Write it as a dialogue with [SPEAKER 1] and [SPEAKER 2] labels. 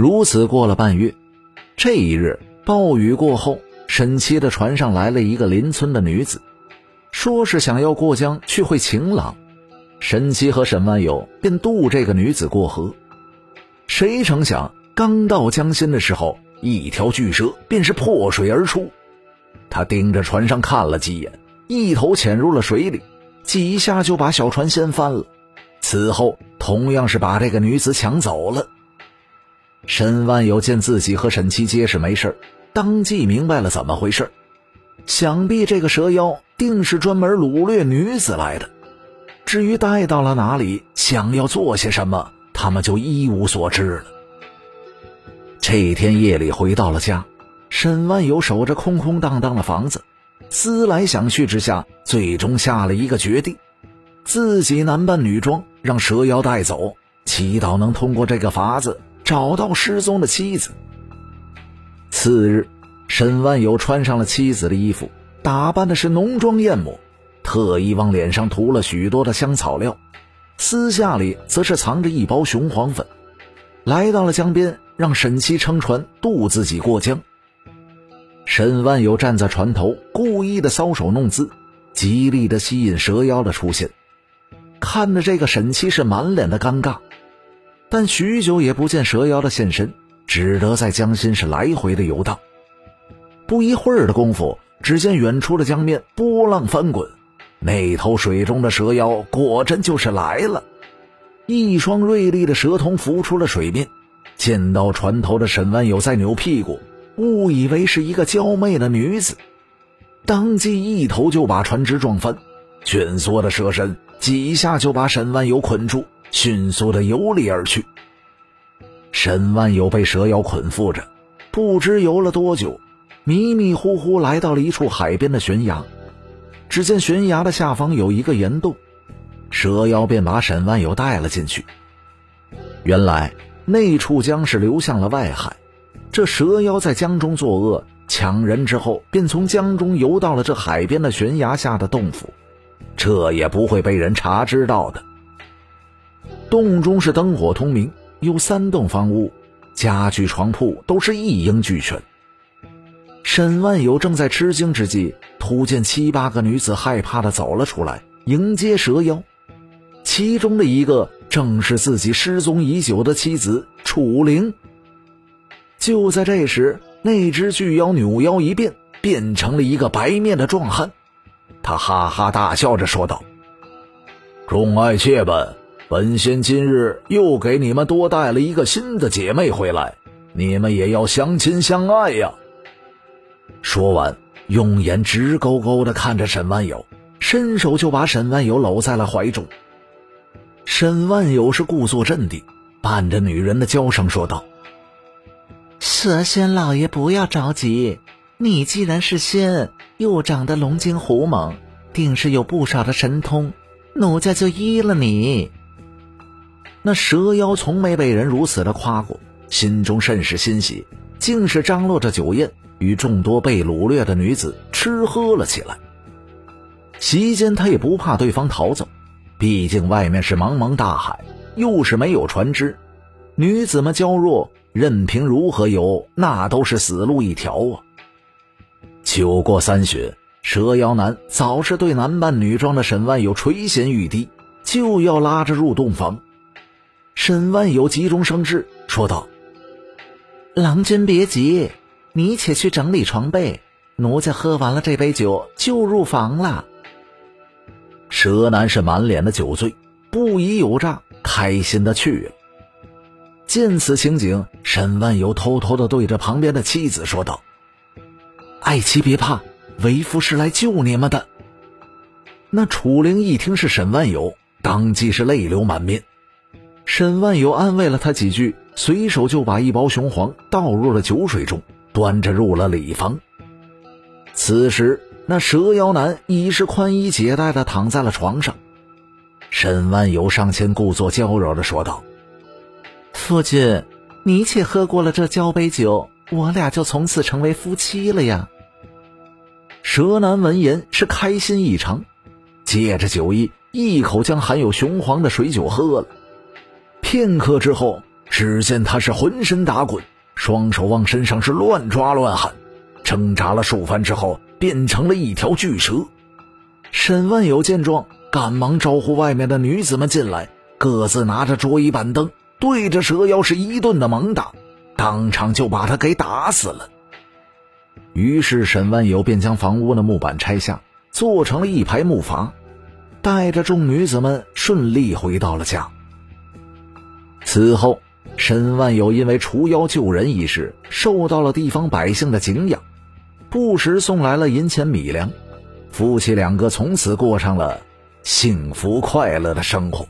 [SPEAKER 1] 如此过了半月，这一日暴雨过后，沈七的船上来了一个邻村的女子，说是想要过江去会情郎。沈七和沈万友便渡这个女子过河。谁成想，刚到江心的时候，一条巨蛇便是破水而出。他盯着船上看了几眼，一头潜入了水里，几下就把小船掀翻了。此后，同样是把这个女子抢走了。沈万有见自己和沈七皆是没事当即明白了怎么回事想必这个蛇妖定是专门掳掠女子来的。至于带到了哪里，想要做些什么，他们就一无所知了。这一天夜里回到了家。沈万有守着空空荡荡的房子，思来想去之下，最终下了一个决定：自己男扮女装，让蛇妖带走，祈祷能通过这个法子找到失踪的妻子。次日，沈万有穿上了妻子的衣服，打扮的是浓妆艳抹，特意往脸上涂了许多的香草料，私下里则是藏着一包雄黄粉，来到了江边，让沈七撑船渡自己过江。沈万有站在船头，故意的搔首弄姿，极力的吸引蛇妖的出现。看着这个沈七是满脸的尴尬，但许久也不见蛇妖的现身，只得在江心是来回的游荡。不一会儿的功夫，只见远处的江面波浪翻滚，那头水中的蛇妖果真就是来了，一双锐利的蛇头浮出了水面，见到船头的沈万有在扭屁股。误以为是一个娇媚的女子，当即一头就把船只撞翻，卷缩的蛇身几下就把沈万有捆住，迅速的游离而去。沈万有被蛇妖捆缚着，不知游了多久，迷迷糊糊来到了一处海边的悬崖。只见悬崖的下方有一个岩洞，蛇妖便把沈万有带了进去。原来那处江是流向了外海。这蛇妖在江中作恶，抢人之后，便从江中游到了这海边的悬崖下的洞府，这也不会被人查知道的。洞中是灯火通明，有三栋房屋，家具床铺都是一应俱全。沈万有正在吃惊之际，突见七八个女子害怕的走了出来迎接蛇妖，其中的一个正是自己失踪已久的妻子楚灵。就在这时，那只巨妖扭腰一变，变成了一个白面的壮汉。他哈哈大笑着说道：“众爱妾们，本仙今日又给你们多带了一个新的姐妹回来，你们也要相亲相爱呀！”说完，用眼直勾勾地看着沈万友，伸手就把沈万友搂在了怀中。沈万友是故作镇定，伴着女人的娇声说道。
[SPEAKER 2] 蛇仙老爷，不要着急。你既然是仙，又长得龙精虎猛，定是有不少的神通。奴家就依了你。
[SPEAKER 1] 那蛇妖从没被人如此的夸过，心中甚是欣喜，竟是张罗着酒宴，与众多被掳掠的女子吃喝了起来。席间，他也不怕对方逃走，毕竟外面是茫茫大海，又是没有船只，女子们娇弱。任凭如何游，那都是死路一条啊！酒过三巡，蛇妖男早是对男扮女装的沈万有垂涎欲滴，就要拉着入洞房。沈万有急中生智，说道：“
[SPEAKER 2] 郎君别急，你且去整理床被，奴家喝完了这杯酒就入房了。”
[SPEAKER 1] 蛇男是满脸的酒醉，不疑有诈，开心的去了。见此情景，沈万有偷偷的对着旁边的妻子说道：“爱妻别怕，为夫是来救你们的。”那楚灵一听是沈万有，当即是泪流满面。沈万有安慰了他几句，随手就把一包雄黄倒入了酒水中，端着入了里房。此时，那蛇妖男已是宽衣解带的躺在了床上。沈万有上前故作娇柔的说道。
[SPEAKER 2] 父亲，你且喝过了这交杯酒，我俩就从此成为夫妻了呀。
[SPEAKER 1] 蛇男闻言是开心异常，借着酒意，一口将含有雄黄的水酒喝了。片刻之后，只见他是浑身打滚，双手往身上是乱抓乱喊，挣扎了数番之后，变成了一条巨蛇。沈万有见状，赶忙招呼外面的女子们进来，各自拿着桌椅板凳，对着蛇妖是一顿的猛打，当场就把他给打死了。于是沈万有便将房屋的木板拆下，做成了一排木筏，带着众女子们顺利回到了家。此后，沈万有因为除妖救人一事，受到了地方百姓的敬仰，不时送来了银钱米粮。夫妻两个从此过上了幸福快乐的生活。